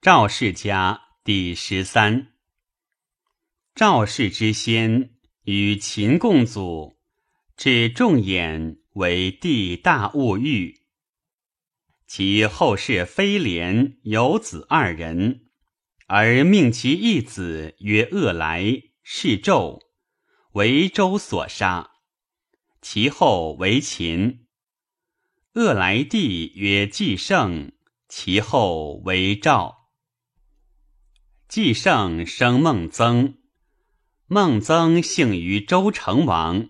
赵氏家第十三。赵氏之先，与秦共祖，至仲衍为帝大物欲。其后世妃廉有子二人，而命其一子曰恶来，是纣，为周所杀。其后为秦。恶来帝曰季胜，其后为赵。季胜生孟曾，孟曾幸于周成王，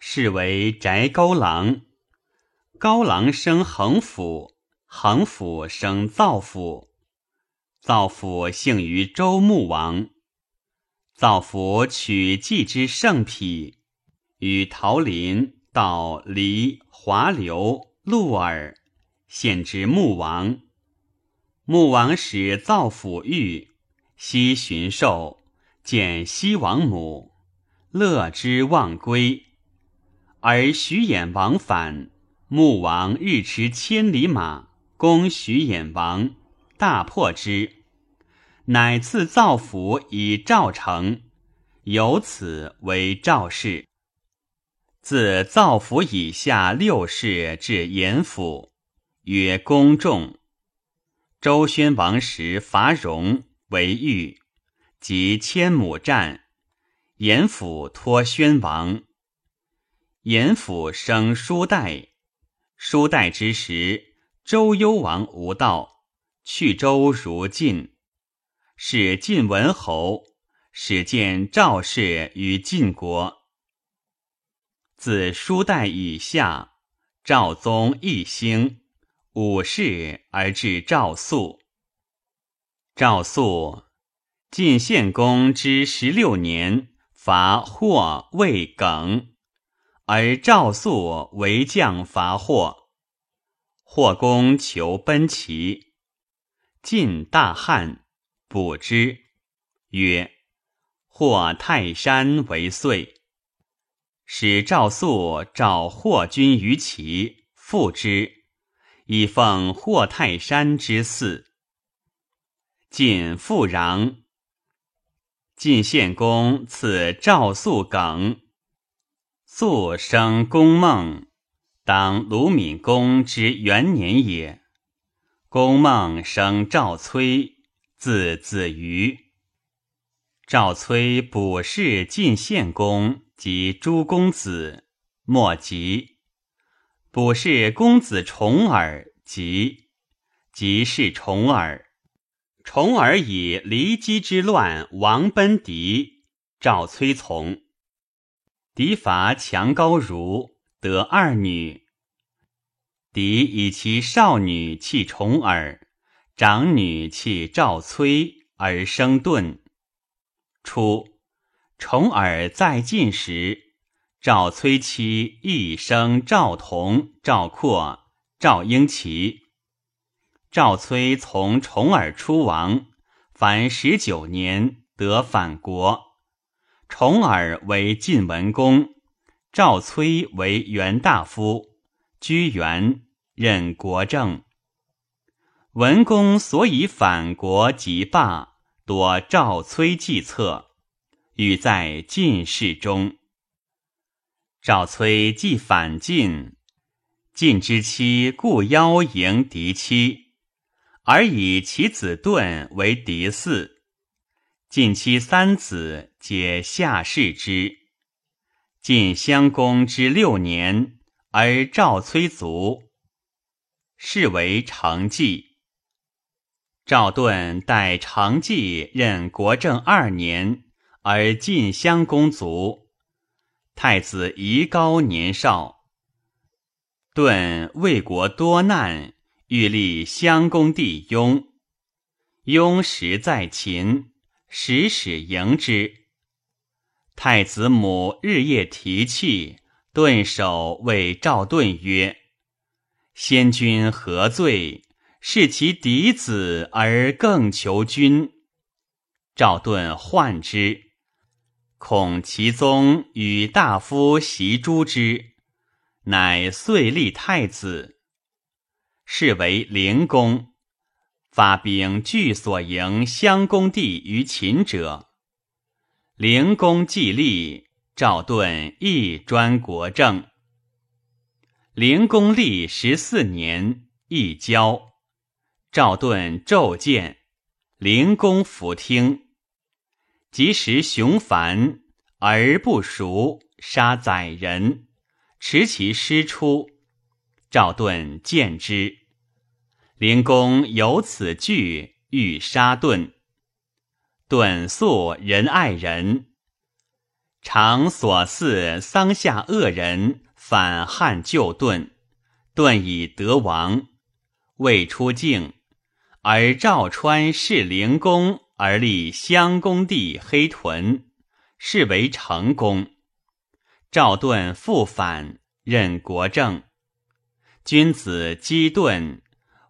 是为翟高郎。高郎生恒甫，恒甫生造甫，造甫幸于周穆王。造甫取季之圣匹，与陶林到黎华流鹿耳，献之穆王。穆王使造甫御。西巡狩，见西王母，乐之忘归。而徐衍王反，穆王日驰千里马，攻徐衍王，大破之，乃赐造府以赵城，由此为赵氏。自造府以下六世至严府，曰公仲。周宣王时伐戎。为豫，及千亩战，严府托宣王。严府生叔代，叔代之时，周幽王无道，去周如晋，使晋文侯，始见赵氏于晋国。自叔代以下，赵宗一兴，五世而至赵肃。赵肃，晋献公之十六年，伐霍、魏、耿，而赵肃为将伐霍。霍公求奔齐，晋大汉，卜之，曰：“霍泰山为岁。”使赵肃召霍君于齐，复之，以奉霍泰山之祀。晋复壤。晋献公赐赵肃耿。肃生公孟，当鲁闵公之元年也。公孟生赵崔，字子瑜。赵崔卜氏晋献公及诸公子，莫及。卜氏公子重耳及，及是重耳。重耳以骊姬之乱亡奔狄，赵崔从。狄伐强高如，得二女。狄以其少女弃重耳，长女弃赵崔，而生顿。初，重耳在晋时，赵崔妻亦生赵同、赵括、赵婴齐。赵崔从重耳出亡，凡十九年得反国。重耳为晋文公，赵崔为元大夫，居元，任国政。文公所以反国即霸，夺赵崔计策，与在晋室中。赵崔既反晋，晋之妻故邀迎敌妻。而以其子盾为嫡嗣，晋其三子皆下士之。晋襄公之六年，而赵崔卒，是为成纪。赵盾代成纪任国政二年，而晋襄公卒。太子宜高年少，盾为国多难。欲立襄公弟雍，雍时在秦，时使迎之。太子母日夜提气，顿首谓赵盾曰：“先君何罪？视其嫡子而更求君。”赵盾患之，恐其宗与大夫袭诛之，乃遂立太子。是为灵公，发兵据所营襄公地于秦者。灵公既立，赵盾亦专国政。灵公立十四年，一交。赵盾骤见，灵公弗听。及时雄繁而不熟，杀宰人，持其师出。赵盾见之，灵公有此惧，欲杀盾。顿素仁爱人，常所似桑下恶人，反汉救顿，顿以得亡。未出境，而赵川弑灵公，而立襄公帝黑屯，是为成功。赵盾复反，任国政。君子积顿，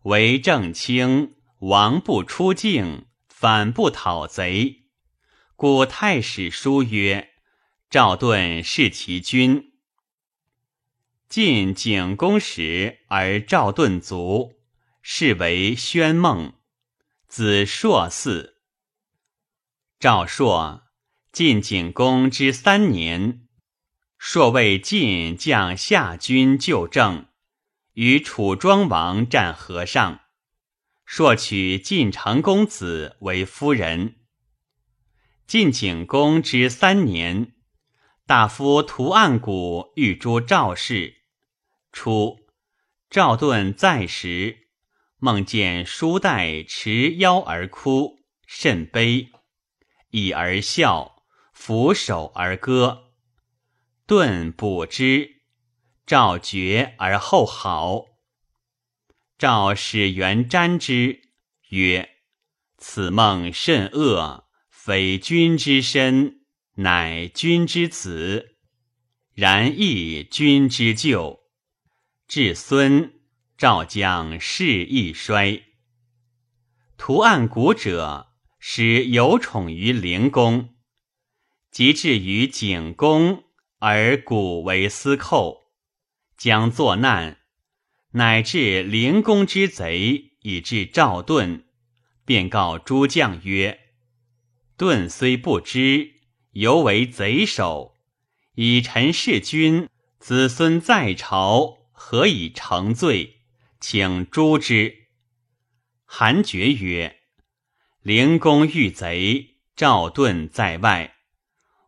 为政轻，王不出境。反不讨贼，故太史书曰：“赵盾弑其君。”晋景公时，而赵盾卒，是为宣孟，子硕嗣。赵硕，晋景公之三年，硕为晋将夏军就政，与楚庄王战河上。朔娶晋成公子为夫人。晋景公之三年，大夫屠岸贾欲诛赵氏。初，赵盾在时，梦见叔带持腰而哭，甚悲，以而笑，俯首而歌。盾卜之，赵绝而后好。赵使元瞻之曰：“此梦甚恶，非君之身，乃君之子。然亦君之旧。至孙，赵将士亦衰。图案古者，使有宠于灵公，及至于景公，而古为司寇，将作难。”乃至灵公之贼，以至赵盾，便告诸将曰：“盾虽不知，犹为贼首。以臣弑君，子孙在朝，何以成罪？请诛之。”韩厥曰：“灵公遇贼，赵盾在外，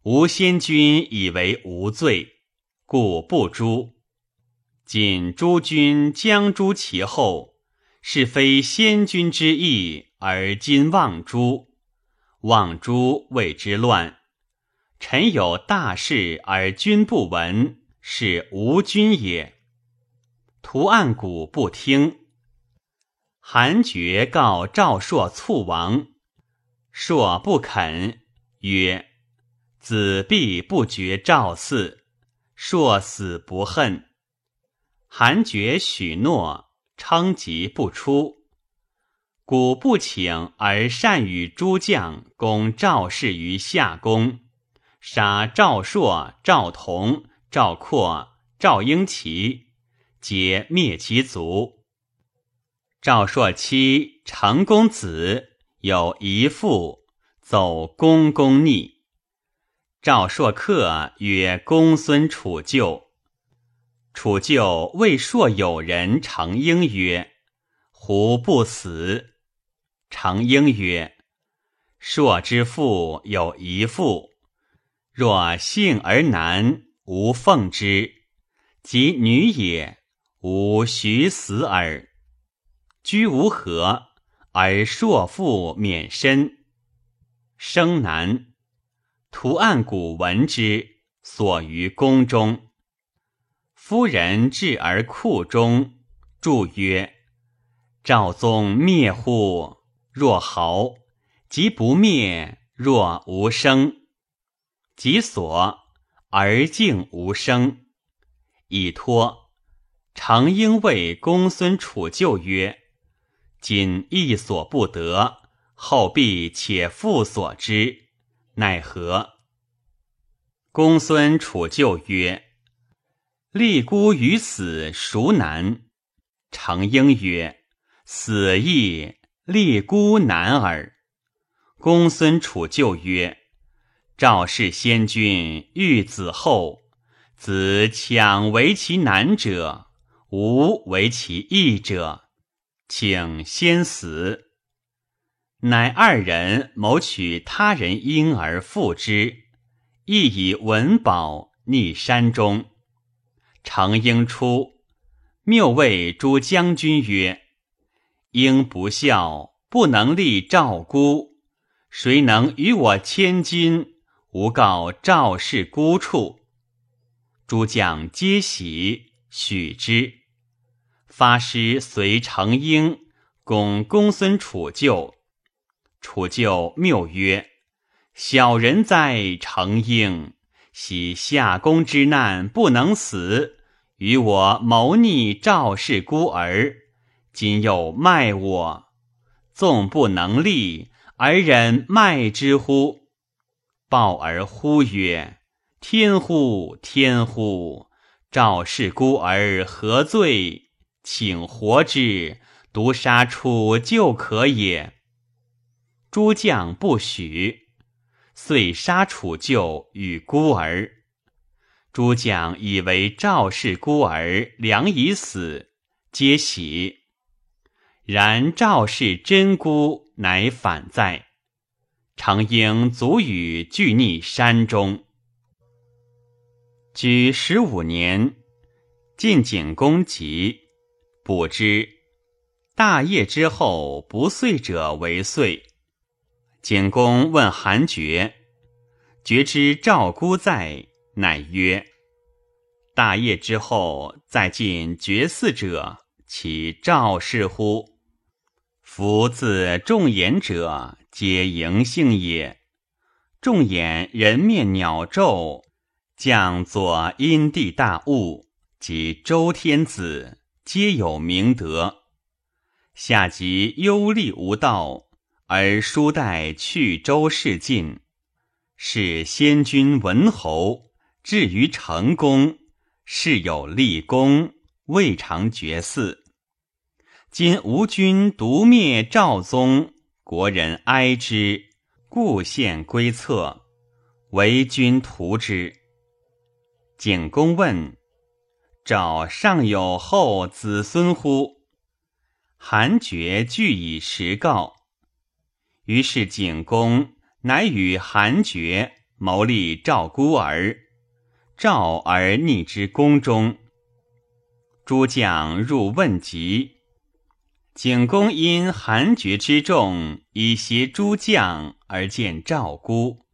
吾先君以为无罪，故不诛。”仅诸君将诛其后，是非先君之意，而今望诛。望诛谓之乱。臣有大事而君不闻，是无君也。图案古不听。韩厥告赵朔卒亡，朔不肯，曰：“子必不绝赵嗣，朔死不恨。”韩厥许诺，称疾不出。古不请而善与诸将攻赵氏于夏宫，杀赵朔、赵同、赵括、赵婴齐，皆灭其族。赵朔妻成公子有一妇，走公公逆。赵朔客曰：“公孙楚旧。”楚舅谓朔友人成婴曰：“胡不死？”成婴曰：“朔之父有一妇，若幸而男，吾奉之；及女也，吾许死耳。居无何，而朔父免身，生男。图案古文之，所于宫中。”夫人至而库中，注曰：“赵宗灭乎？若毫；即不灭，若无声。即所而静无声，以托。常应谓公孙楚旧曰：‘今一所不得，后必且复所之，奈何？’公孙楚旧曰。”立孤于死孰难？成婴曰：“死亦立孤难耳。公孙楚就曰：“赵氏先君欲子后，子强为其难者，无为其易者，请先死。”乃二人谋取他人婴儿复之，亦以文宝匿山中。成婴出，谬谓诸将军曰：“婴不孝，不能立赵孤。”谁能与我千金？吾告赵氏孤处。诸将皆喜，许之。发师随成婴，攻公孙楚救。楚救谬曰：“小人哉，成婴！喜夏公之难不能死，与我谋逆赵氏孤儿，今又卖我，纵不能立。”而忍卖之乎？报而呼曰：“天乎天乎！赵氏孤儿何罪？请活之，独杀楚就可也。”诸将不许，遂杀楚舅与孤儿。诸将以为赵氏孤儿良已死，皆喜。然赵氏真孤。乃反在，常应卒与俱逆山中。居十五年，晋景公疾，卜之。大业之后，不遂者为遂。景公问韩厥，厥知赵孤在，乃曰：“大业之后，再进绝嗣者，其赵氏乎？”夫自众言者，皆嬴姓也。众言人面鸟纣，降作阴地大物，及周天子，皆有明德。下及忧厉无道，而书代去周事尽，是先君文侯，至于成功，事有立功，未尝绝嗣。今吴君独灭赵宗，国人哀之，故献归策，为君图之。景公问：“赵尚有后子孙乎？”韩厥具以实告。于是景公乃与韩厥谋立赵孤儿，赵而逆之宫中。诸将入问疾。景公因韩厥之众，以挟诸将而见赵孤。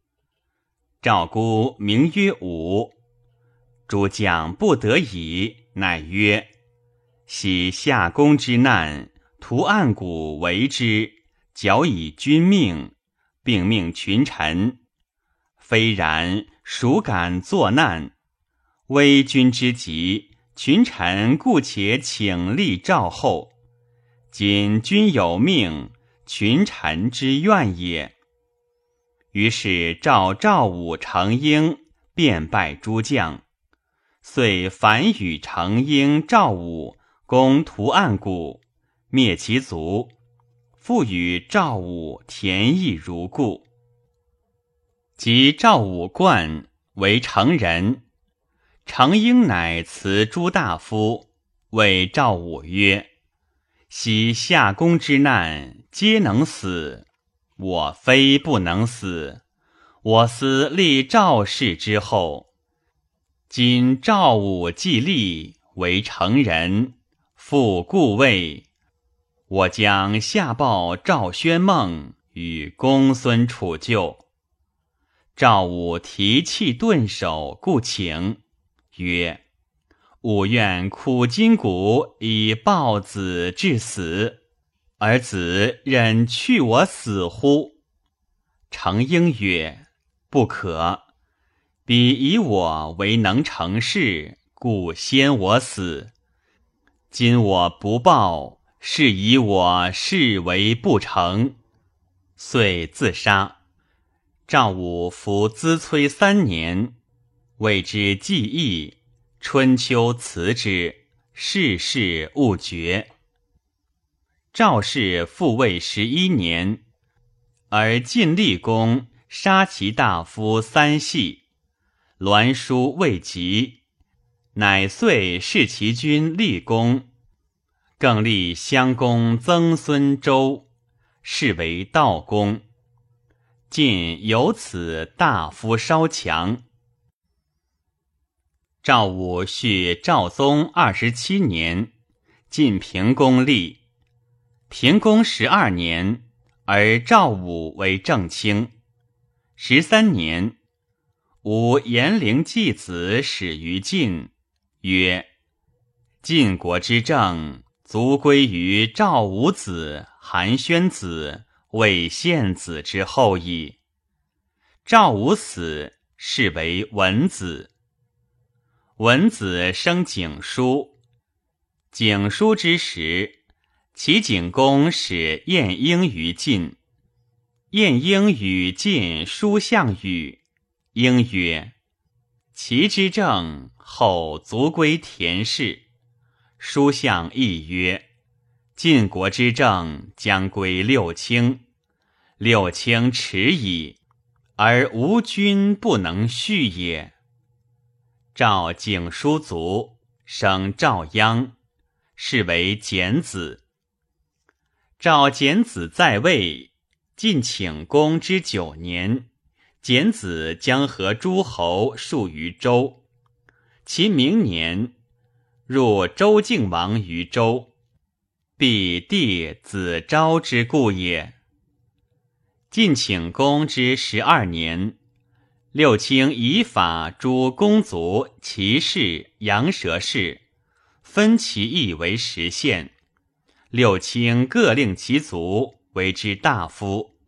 赵孤名曰武，诸将不得已，乃曰：“喜夏公之难，图暗谷为之，矫以君命，并命群臣。非然，孰敢作难？危君之急，群臣故且请立赵后。”今君有命，群臣之愿也。于是召赵武、成婴，便拜诸将，遂反与成婴、赵武攻图案谷，灭其族，复与赵武田邑如故。及赵武冠为成人，成婴乃辞诸大夫，谓赵武曰。昔夏公之难，皆能死，我非不能死。我思立赵氏之后，今赵武既立，为成人，复故位，我将下报赵宣梦与公孙楚旧。赵武提气顿首，故请曰。吾愿苦筋骨以报子至死，而子忍去我死乎？成婴曰：“不可。彼以我为能成事，故先我死。今我不报，是以我事为不成，遂自杀。赵武服资催三年，谓之计义。”春秋辞之，世事勿绝。赵氏复位十一年，而晋厉公杀其大夫三系，栾书未及，乃遂弑其君厉公，更立襄公曾孙周，是为道公。晋由此大夫稍强。赵武续赵宗二十七年，晋平公立。平公十二年，而赵武为正卿。十三年，武延陵继子始于晋，曰：“晋国之政，族归于赵武子、韩宣子。”魏献子之后矣。赵武死，是为文子。文子生景叔。景叔之时，齐景公使晏婴于晋。晏婴与晋书项羽。婴曰：“齐之政，后族归田氏。”书项亦曰。晋国之政将归六卿，六卿耻矣，而无君不能续也。赵景叔卒，生赵鞅，是为简子。赵简子在位，晋请公之九年，简子将和诸侯戍于周，其明年入周敬王于周。必弟子昭之故也。晋请公之十二年，六卿以法诸公族、骑士、羊舌氏，分其邑为十县。六卿各令其族为之大夫。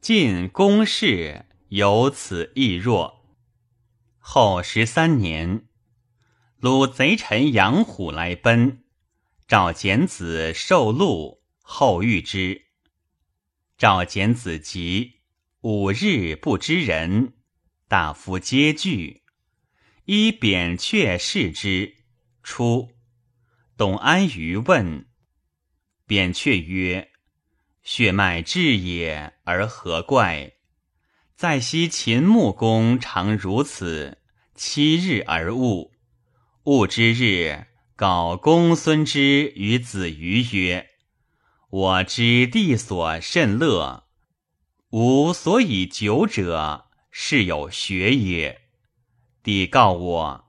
晋公室由此亦弱。后十三年，鲁贼臣杨虎来奔。赵简子受禄，后遇之。赵简子疾，五日不知人，大夫皆惧。依扁鹊视之，出。董安于问，扁鹊曰：“血脉至也，而何怪？在昔秦穆公常如此，七日而悟，戊之日。”告公孙之与子瑜曰：“我知地所甚乐，吾所以久者，是有学也。帝告我，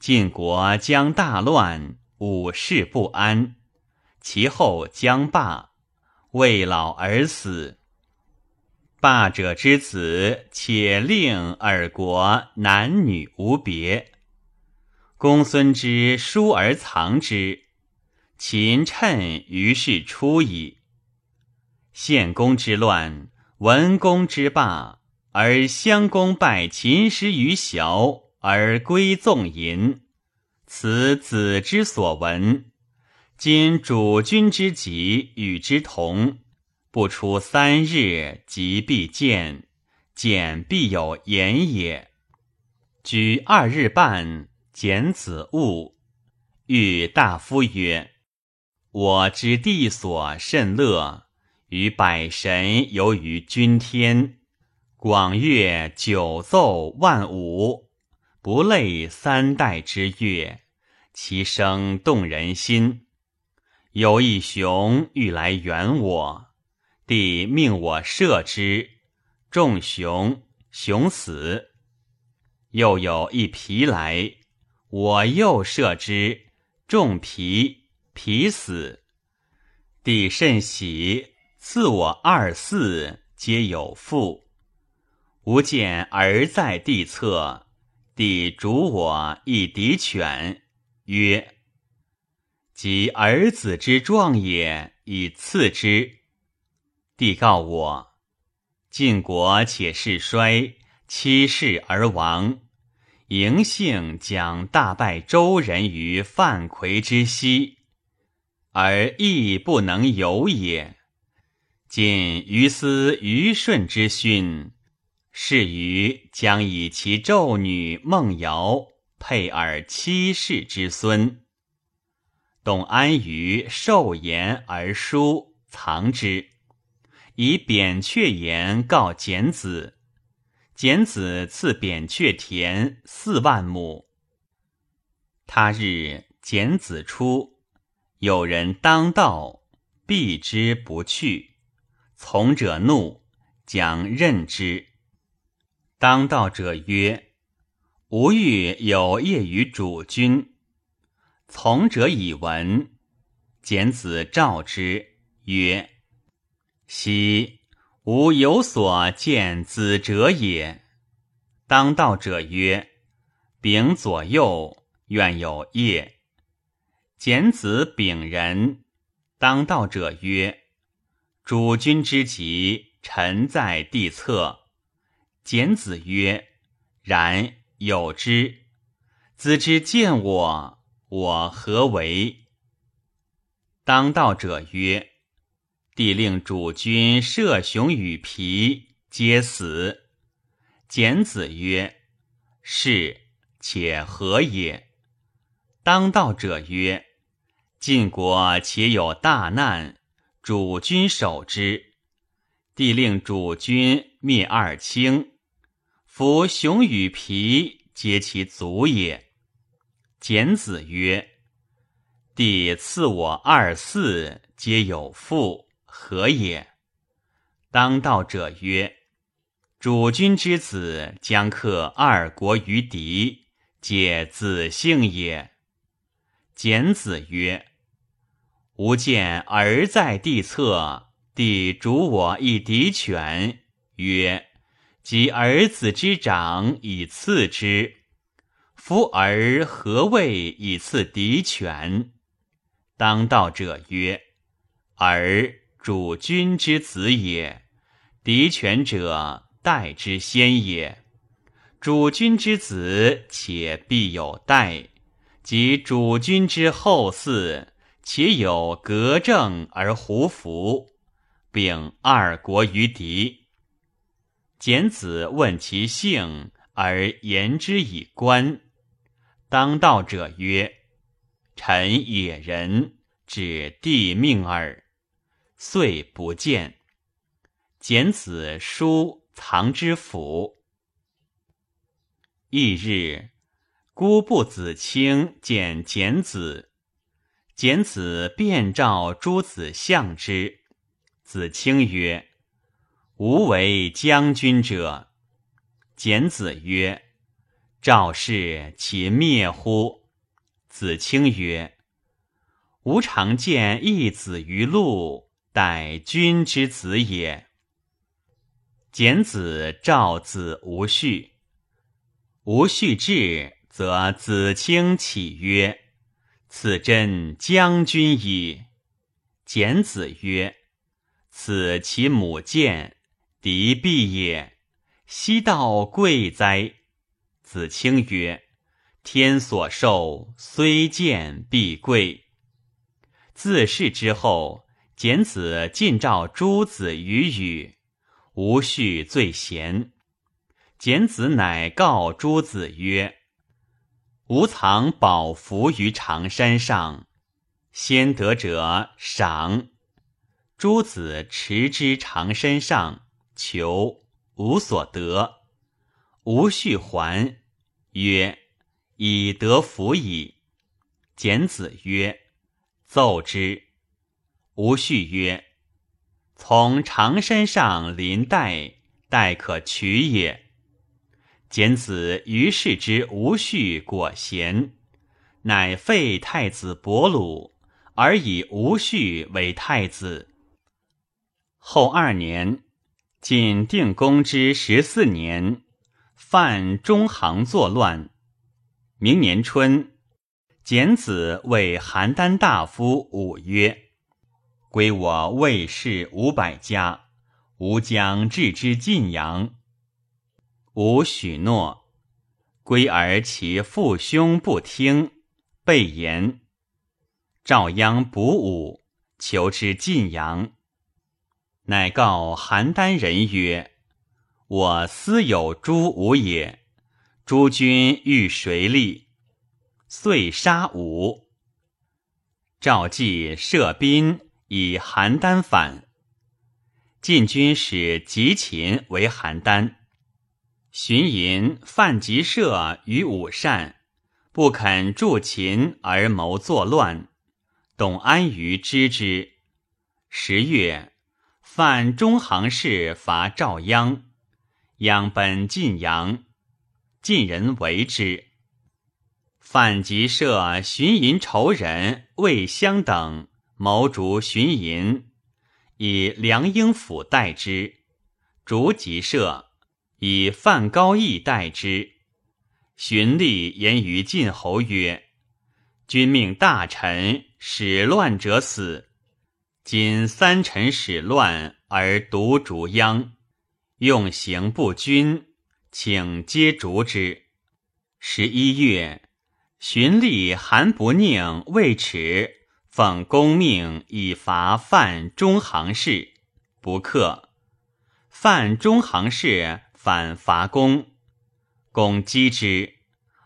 晋国将大乱，五世不安，其后将霸，未老而死。霸者之子，且令尔国男女无别。”公孙之疏而藏之，秦趁于是出矣。献公之乱，文公之霸，而襄公败秦师于崤，而归纵淫，此子之所闻。今主君之疾与之同，不出三日，即必见，见必有言也。居二日半。简子悟，欲大夫曰：“我知地所甚乐，与百神游于君天，广乐九奏万舞，不类三代之乐，其声动人心。有一熊欲来援我，帝命我射之，众熊，熊死。又有一皮来。”我又射之，中皮，皮死。帝甚喜，赐我二嗣，皆有父。吾见儿在地侧，帝逐我一敌犬，曰：“即儿子之壮也，以赐之。”帝告我：“晋国且势衰，七世而亡。”嬴姓将大败周人于范魁之西，而亦不能有也。今于思于舜之训，是于将以其纣女孟瑶配尔七世之孙。董安于受言而书藏之，以扁鹊言告简子。简子赐扁鹊田四万亩。他日简子出，有人当道，避之不去。从者怒，将任之。当道者曰：“吾欲有业于主君。”从者以闻。简子召之曰：“昔。”吾有所见子者也。当道者曰：“丙左右，愿有业。”简子丙人。当道者曰：“主君之疾，臣在地侧。”简子曰：“然有之。子之见我，我何为？”当道者曰。帝令主君射熊与皮，皆死。简子曰：“是，且何也？”当道者曰：“晋国且有大难，主君守之。帝令主君灭二卿，夫熊与皮，皆其族也。”简子曰：“帝赐我二嗣，皆有父。”何也？当道者曰：“主君之子将克二国于敌，皆子姓也。”简子曰：“吾见儿在地侧，帝主我一敌犬，曰：‘及儿子之长以次之。’夫儿何谓以次敌犬？”当道者曰：“儿。”主君之子也，敌权者代之先也。主君之子，且必有代；及主君之后嗣，且有革政而胡服，并二国于敌。简子问其姓，而言之以观。当道者曰：“臣野人，指帝命耳。”遂不见。简子书藏之府。翌日，孤不子卿见简子，简子便召诸子相之。子卿曰：“吾为将军者。”简子曰：“赵氏其灭乎？”子卿曰：“吾常见一子于路。”待君之子也。简子召子无序，无序至，则子卿起曰：“此真将军矣。”简子曰：“此其母见，敌必也。昔道贵哉？”子卿曰：“天所授，虽见必贵。”自是之后。简子尽召诸子与语，无序最贤。简子乃告诸子曰：“吾藏宝符于长山上，先得者赏。”诸子持之长山上，求无所得。无序还曰：“以得符矣。”简子曰：“奏之。”吴续曰：“从长山上临代，待可取也。”简子于是之吴续果贤，乃废太子伯鲁，而以吴续为太子。后二年，晋定公之十四年，犯中行作乱。明年春，简子为邯郸大夫武曰。归我魏氏五百家，吾将置之晋阳。吾许诺。归而其父兄不听，备言。赵鞅卜武，求之晋阳。乃告邯郸人曰：“我私有诸武也，诸君欲谁立？”遂杀武。赵季设兵以邯郸反。晋军使吉秦为邯郸，荀寅、范吉射与武善不肯助秦而谋作乱。董安于知之。十月，范中行氏伐赵鞅，鞅奔晋阳，晋人为之。范吉射、荀寅仇人魏襄等谋逐荀寅。以梁英甫代之，逐吉射；以范高义代之。荀立言于晋侯曰：“君命大臣使乱者死，今三臣使乱而独逐鞅，用刑不均，请皆逐之。”十一月，荀立、韩不宁、魏耻。奉公命以伐范中行氏，不克。范中行氏反伐公，公击之，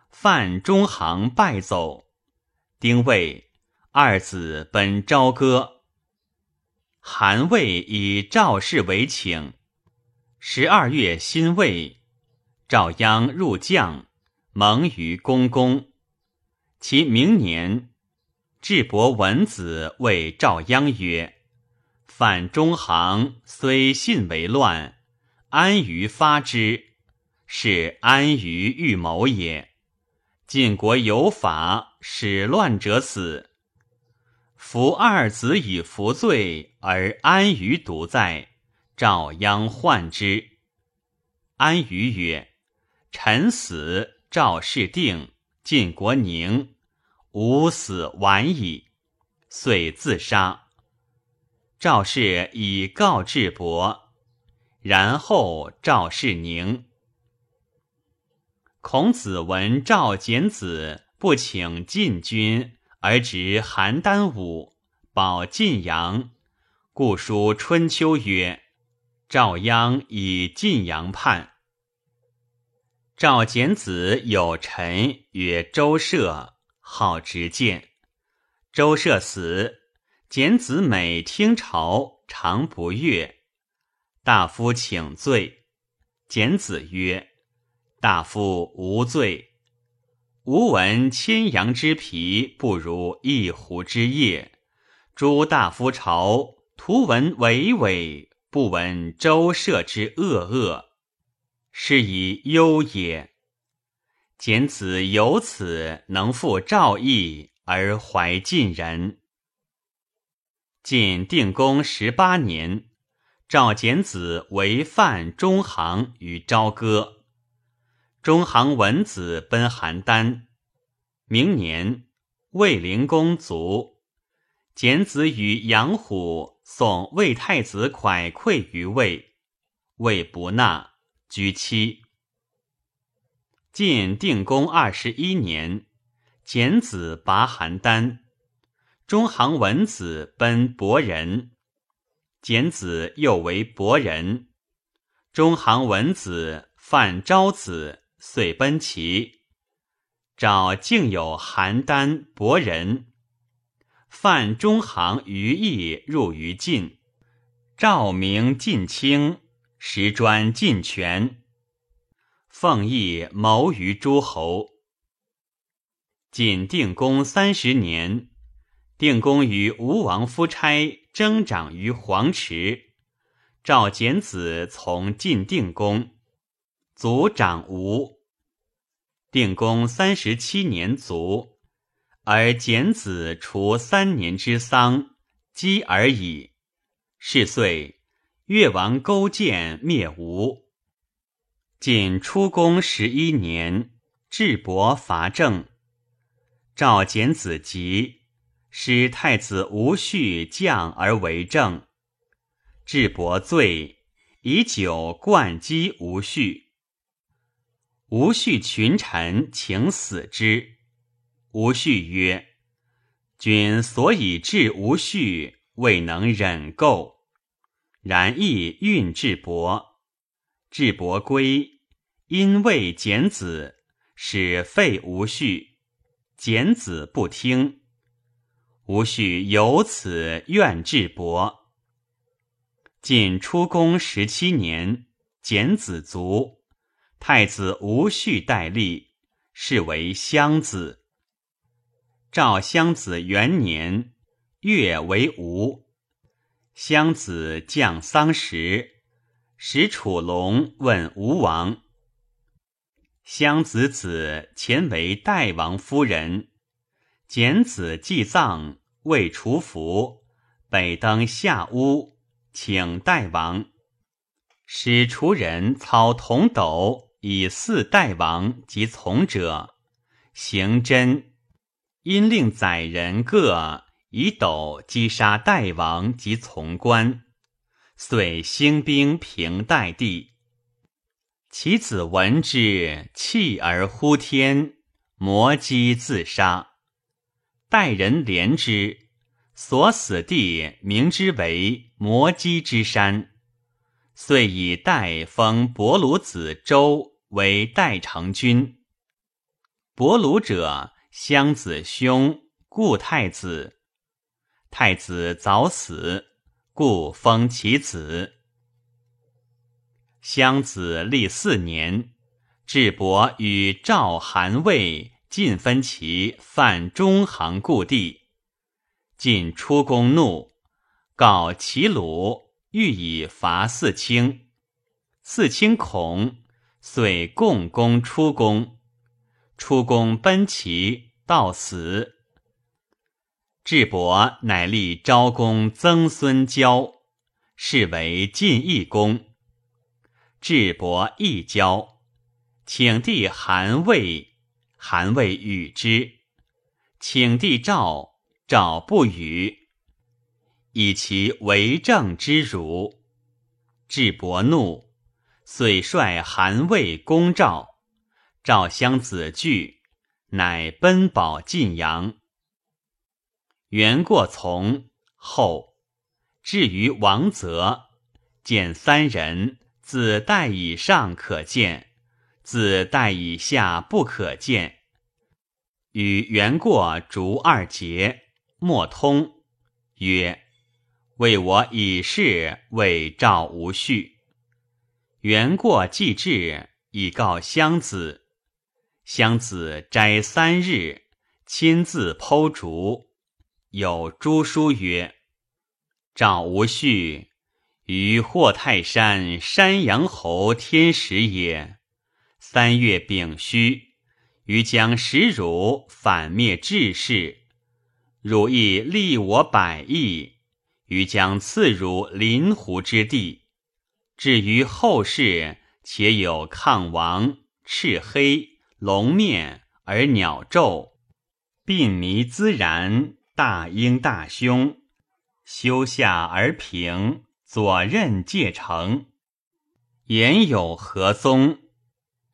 范中行败走。丁未，二子奔朝歌。韩魏以赵氏为请。十二月辛未，赵鞅入将，盟于公宫。其明年。智伯文子谓赵鞅曰：“反中行虽信为乱，安于发之，是安于预谋也。晋国有法，使乱者死。夫二子以服罪，而安于独在。赵鞅患之。安于曰：‘臣死，赵氏定，晋国宁。’”吾死晚矣，遂自杀。赵氏以告智伯，然后赵氏宁。孔子闻赵简子不请晋军，而执邯郸武，保晋阳，故书春秋曰：“赵鞅以晋阳叛。”赵简子有臣曰周舍。好执剑，周射死，简子每听朝，常不悦。大夫请罪，简子曰：“大夫无罪。吾闻千羊之皮不如一狐之腋。诸大夫朝，徒闻伟伟，不闻周射之恶恶，是以忧也。”简子由此能复赵义而怀晋人。晋定公十八年，赵简子为范中行于朝歌。中行文子奔邯郸。明年，魏灵公卒，简子与杨虎送魏太子蒯聩于魏，魏不纳，居妻。晋定公二十一年，简子拔邯郸，中行文子奔伯仁，简子又为伯仁，中行文子犯昭子，遂奔齐。赵竟有邯郸、伯仁，犯中行于邑入于晋，赵名晋卿，时专晋权。奉义谋于诸侯。晋定公三十年，定公与吴王夫差争长于黄池，赵简子从晋定公，族长吴。定公三十七年卒，而简子除三年之丧，积而已。是岁，越王勾践灭吴。晋出公十一年，智伯伐郑，赵简子疾，使太子吴续降而为政。智伯罪，以酒灌击吴续。吴续群臣请死之。吴续曰：“君所以治吴续，未能忍垢，然亦运智伯。”智伯归，因为简子，使废吴续。简子不听。吾须由此怨智伯。晋出宫十七年，简子卒，太子无序代立，是为襄子。赵襄子元年，月为吴。襄子降丧时，使楚龙问吴王。襄子子前为代王夫人，简子祭葬，未除服，北登下屋。请代王，使厨人操铜斗以祀代王及从者，行真，因令宰人各以斗击杀代王及从官，遂兴兵平代地。其子闻之，弃而呼天，摩击自杀。代人怜之。所死地名之为摩基之山，遂以代封伯鲁子周为代成君。伯鲁者，襄子兄，故太子。太子早死，故封其子。襄子历四年，智伯与赵、韩、魏尽分其犯中行故地。晋出宫怒，告齐鲁欲以伐四卿。四卿恐，遂共攻出宫。出宫奔齐，到死。智伯乃立昭公曾孙交，是为晋义公。智伯义交，请帝韩魏，韩魏与之。请帝赵。赵不语，以其为政之辱。智伯怒，遂率韩魏攻赵。赵襄子惧，乃奔保晋阳。元过从后，至于王泽，见三人，子代以上可见，子代以下不可见。与元过逐二节。莫通曰：“为我以事为赵无恤。”元过既至，以告襄子。襄子斋三日，亲自剖竹。有诸书曰：“赵无恤于霍泰山山阳侯天时也。三月丙戌，于将食汝，反灭志士。”汝亦利我百亿，于将赐汝临湖之地。至于后世，且有抗王、赤黑、龙面而鸟昼，鬓弥滋然，大鹰大凶，修下而平，左衽介成，言有何宗？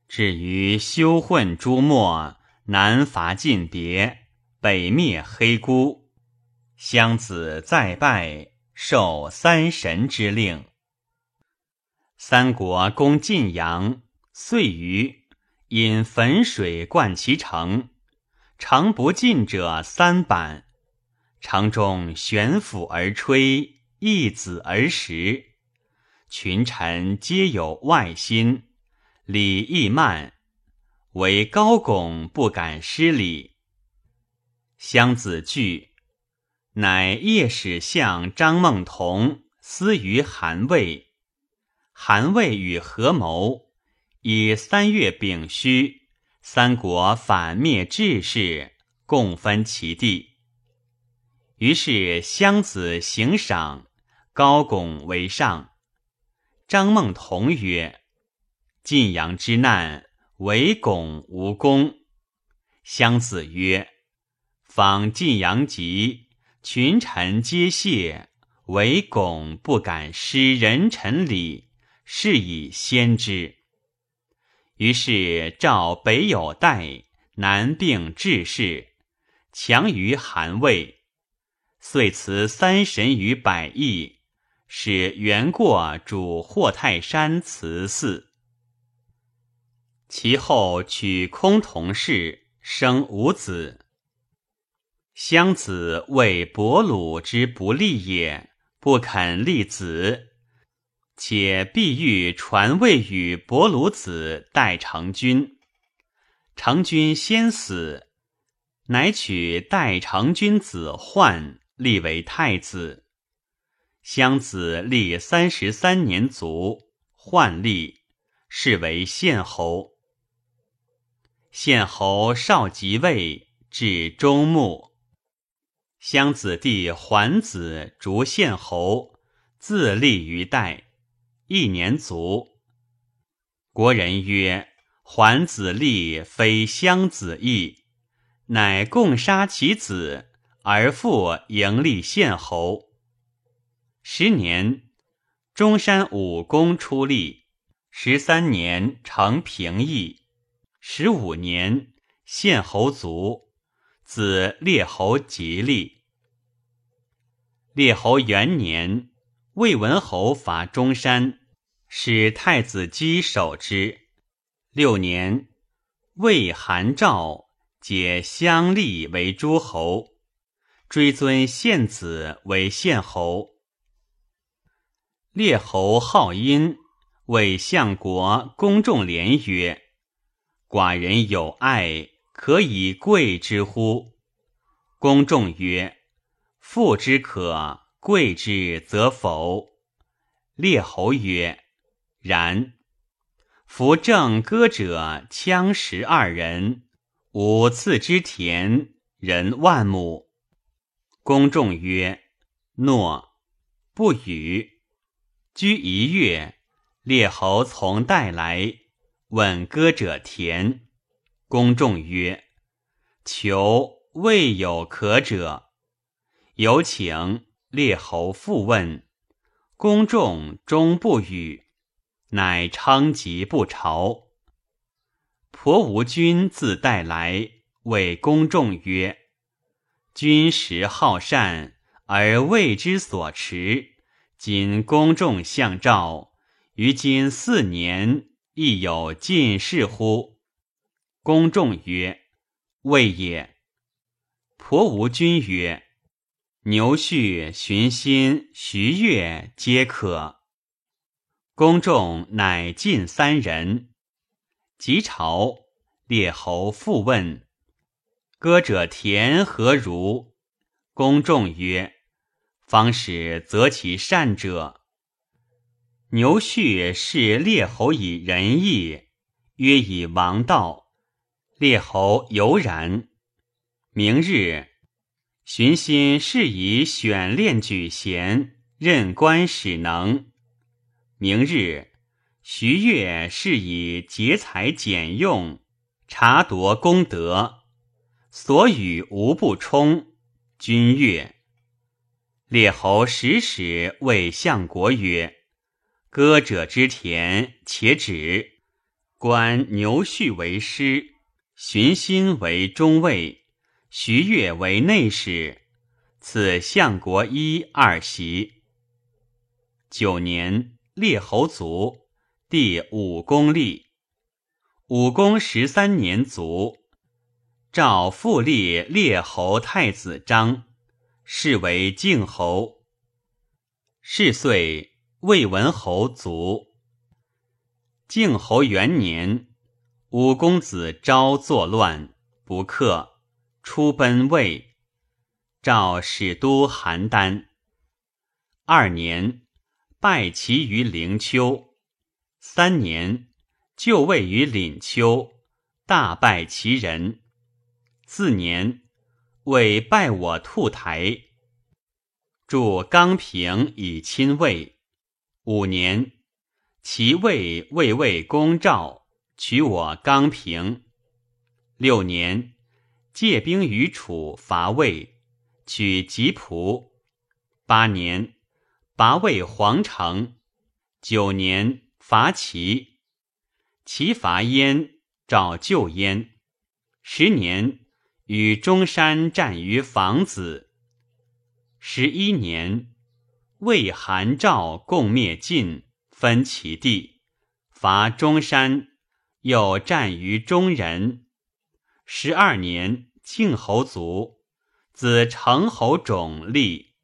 至于修混诸末，南伐晋别。北灭黑姑，襄子再拜，受三神之令。三国攻晋阳，遂于引汾水灌其城，城不进者三板。城中悬釜而吹，一子而食。群臣皆有外心，礼亦慢，唯高拱不敢失礼。襄子惧，乃夜使相张孟同私于韩魏。韩魏与合谋，以三月丙戌，三国反灭志士，共分其地。于是襄子行赏，高拱为上。张孟同曰：“晋阳之难，唯拱无功。”襄子曰。访晋阳集，群臣皆谢，唯巩不敢失人臣礼，是以先之。于是赵北有代，南并志士，强于韩魏，遂辞三神于百邑，使元过主霍泰山祠祀。其后娶空同氏，生五子。襄子为伯鲁之不利也，不肯立子，且必欲传位与伯鲁子代成君。成君先死，乃取代成君子焕立为太子。襄子立三十三年卒，焕立，是为献侯。献侯少即位，至中穆。襄子弟桓子逐献侯，自立于代，一年卒。国人曰：“桓子立非襄子义，乃共杀其子，而复迎立献侯。”十年，中山武功出立。十三年，成平邑。十五年，献侯卒，子列侯吉立。列侯元年，魏文侯伐中山，使太子姬守之。六年，魏、韩、赵皆相立为诸侯，追尊献子为献侯。列侯好音，谓相国公仲连曰。寡人有爱，可以贵之乎？公仲曰：“富之可，贵之则否。”列侯曰：“然。”夫正歌者羌十二人，五赐之田，人万亩。公仲曰：“诺。”不语。居一月，列侯从代来。问歌者田，公仲曰：“求未有可者。”有请列侯复问，公仲终不语，乃昌吉不朝。婆无君自带来，谓公仲曰：“君实好善，而为之所持。今公众相召，于今四年。”亦有进士乎？公众曰：“未也。”婆无君曰：“牛婿、荀心、徐悦皆可。”公众乃进三人。及朝，列侯复问：“歌者田何如？”公众曰：“方使择其善者。”牛婿是列侯以仁义，曰以王道。列侯犹然。明日，荀心是以选练举贤，任官使能。明日，徐悦是以节财俭用，察夺功德，所与无不充。君悦。列侯时时谓相国曰。歌者之田，且止。观牛婿为师，荀心为中尉，徐悦为内史。此相国一二席。九年，列侯卒，第五公立。武公十三年卒，诏复立列侯太子章，是为靖侯。是岁。魏文侯卒。靖侯元年，五公子昭作乱，不克，出奔魏，赵使都邯郸。二年，败齐于灵丘。三年，就位于廪丘，大败齐人。四年，为拜我兔台，筑刚平以亲魏。五年，其魏魏魏公赵取我刚平。六年，借兵于楚伐魏，取吉蒲。八年，拔魏皇城。九年，伐齐。齐伐燕，赵救燕。十年，与中山战于房子。十一年。魏、韩、赵共灭晋，分其地，伐中山，又战于中人。十二年，庆侯卒，子成侯种立。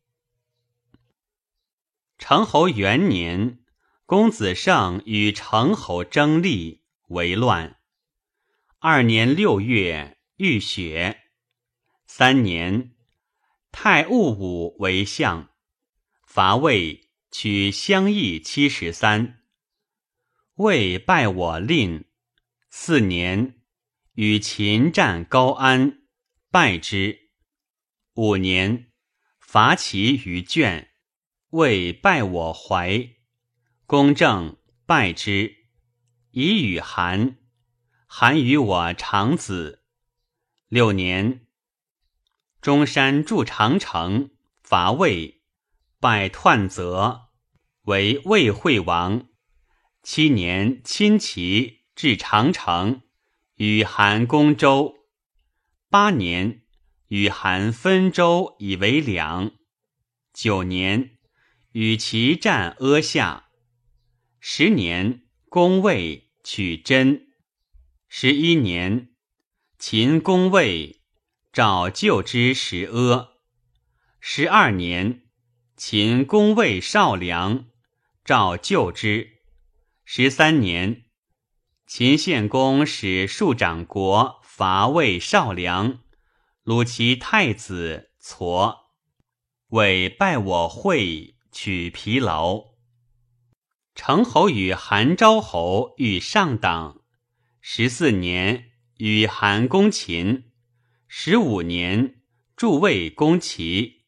成侯元年，公子胜与成侯争立，为乱。二年六月，遇雪。三年，太戊午为相，伐魏，取襄邑七十三。魏败我令。四年，与秦战高安，败之。五年，伐齐于卷，魏败我怀，公正败之。以与韩，韩与我长子。六年，中山筑长城，伐魏，败彖泽，为魏惠王。七年，亲齐。至长城，与韩攻周。八年，与韩分周以为两。九年，与其战阿夏。十年，攻魏，取真。十一年，秦攻魏，赵救之十阿。十二年，秦攻魏少梁，赵救之。十三年。秦献公使庶长国伐魏少梁，虏其太子痤，为败我会，取疲劳。成侯与韩昭侯欲上党。十四年，与韩攻秦。十五年，助魏攻齐。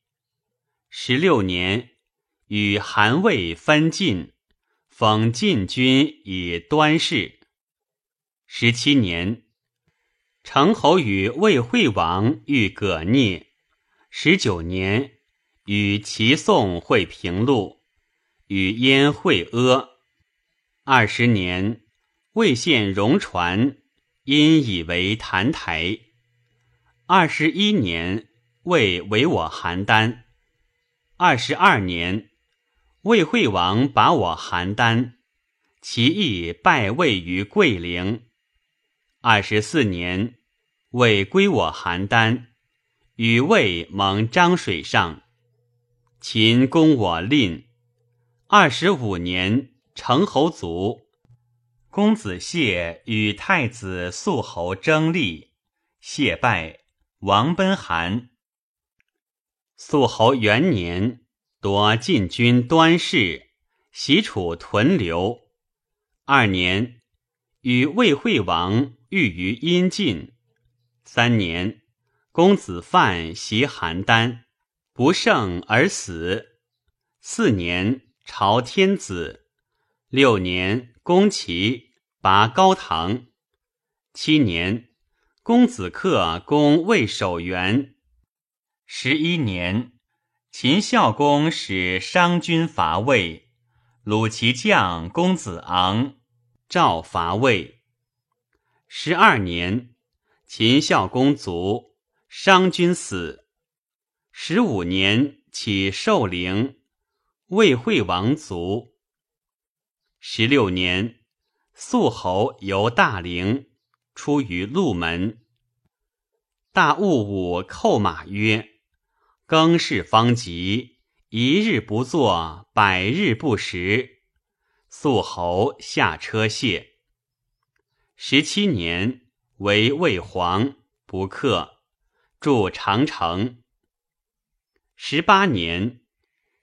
十六年，与韩魏分晋，封晋军以端氏。十七年，成侯与魏惠王遇葛聂。十九年，与齐宋会平陆，与燕会阿。二十年，魏献戎船，因以为澹台。二十一年，魏为我邯郸。二十二年，魏惠王把我邯郸，其意败魏于桂陵。二十四年，魏归我邯郸，与魏盟漳水上。秦攻我蔺。二十五年，成侯卒。公子燮与太子肃侯争立，谢败，王奔韩。肃侯元年，夺晋军端氏，袭楚屯留。二年，与魏惠王。遇于阴晋，三年，公子范袭邯郸，不胜而死。四年，朝天子。六年，攻齐，拔高唐。七年，公子克攻魏守元。十一年，秦孝公使商军伐魏，虏其将公子昂，赵伐魏。十二年，秦孝公卒，商君死。十五年，起寿陵，魏惠王卒。十六年，肃侯游大陵，出于鹿门。大戊午，叩马曰：“更事方急，一日不作，百日不食。”肃侯下车谢。十七年，为魏皇，不克，筑长城。十八年，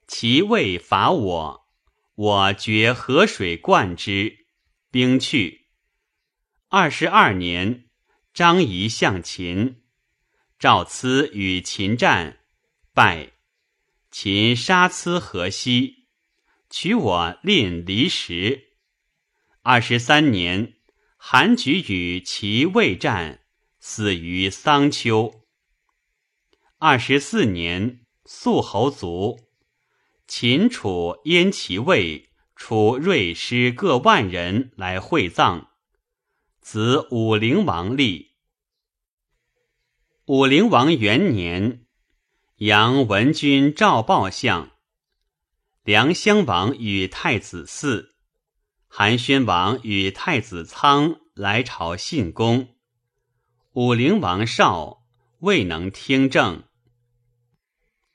齐魏伐我，我决河水灌之，兵去。二十二年，张仪向秦，赵疵与秦战，败，秦杀疵河西，取我令离石。二十三年。韩举与齐魏战，死于桑丘。二十四年，肃侯卒，秦、楚、燕、齐、魏出瑞师各万人来会葬。子武灵王立。武灵王元年，杨文君赵报相，梁襄王与太子嗣。韩宣王与太子仓来朝信公，武灵王少未能听政，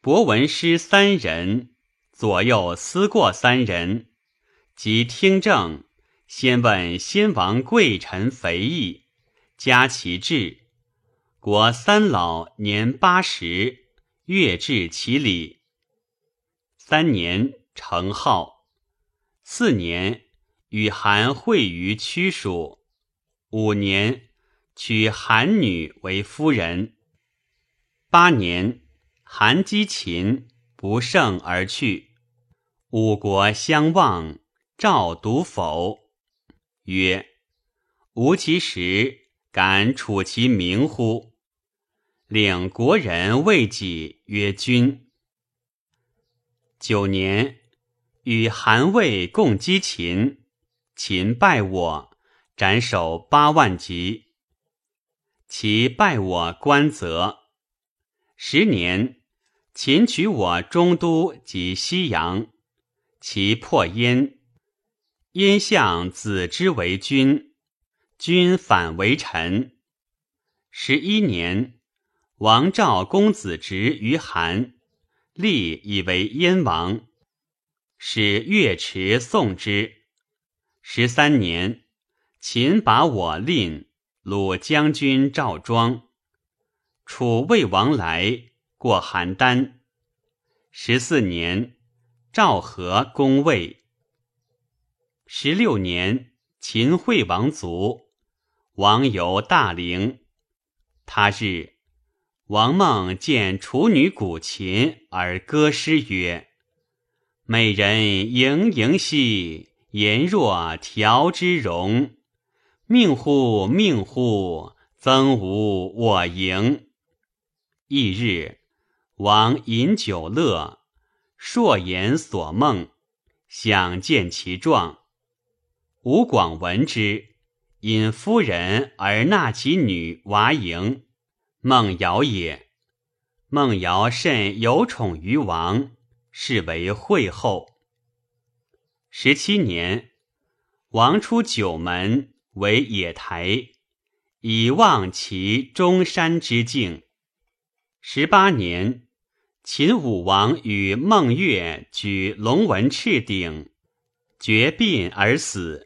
博闻师三人，左右思过三人，即听政。先问先王贵臣肥义，加其志。国三老年八十，月至其礼。三年成号。四年与韩会于屈蜀。五年娶韩女为夫人。八年韩击秦，不胜而去。五国相望，赵独否。曰：吾其实，敢处其名乎？领国人为己曰君。九年，与韩魏共击秦，秦败我，斩首八万级。其败我官泽。十年，秦取我中都及西阳，其破燕。燕相子之为君，君反为臣。十一年，王赵公子职于韩，立以为燕王，使乐池送之。十三年，秦把我令鲁将军赵庄，楚魏王来过邯郸。十四年，赵和攻魏。十六年，秦惠王卒，王游大陵。他日，王孟见处女鼓琴而歌诗曰：“美人盈盈兮，颜若条之容。命乎命乎，曾无我盈。”翌日，王饮酒乐，硕言所梦，想见其状。吴广闻之，引夫人而纳其女娃迎。孟瑶也。孟瑶甚有宠于王，是为惠后。十七年，王出九门为野台，以望其中山之境。十八年，秦武王与孟月举龙纹赤鼎，绝膑而死。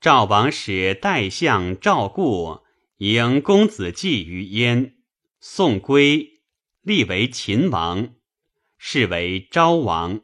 赵王使代相赵固迎公子季于燕，送归，立为秦王，是为昭王。